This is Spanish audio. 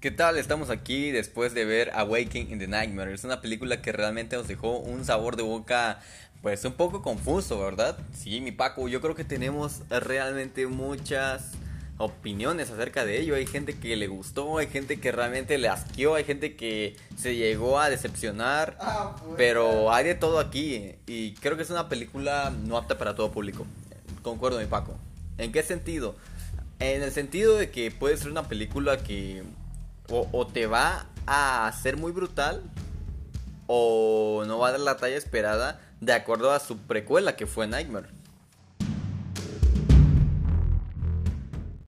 ¿Qué tal? Estamos aquí después de ver Awakening in the Nightmare. Es una película que realmente nos dejó un sabor de boca pues un poco confuso, ¿verdad? Sí, mi Paco, yo creo que tenemos realmente muchas opiniones acerca de ello. Hay gente que le gustó, hay gente que realmente le asqueó, hay gente que se llegó a decepcionar. Ah, pues. Pero hay de todo aquí y creo que es una película no apta para todo público. Concuerdo, mi Paco. ¿En qué sentido? En el sentido de que puede ser una película que o, te va a ser muy brutal o no va a dar la talla esperada de acuerdo a su precuela que fue Nightmare.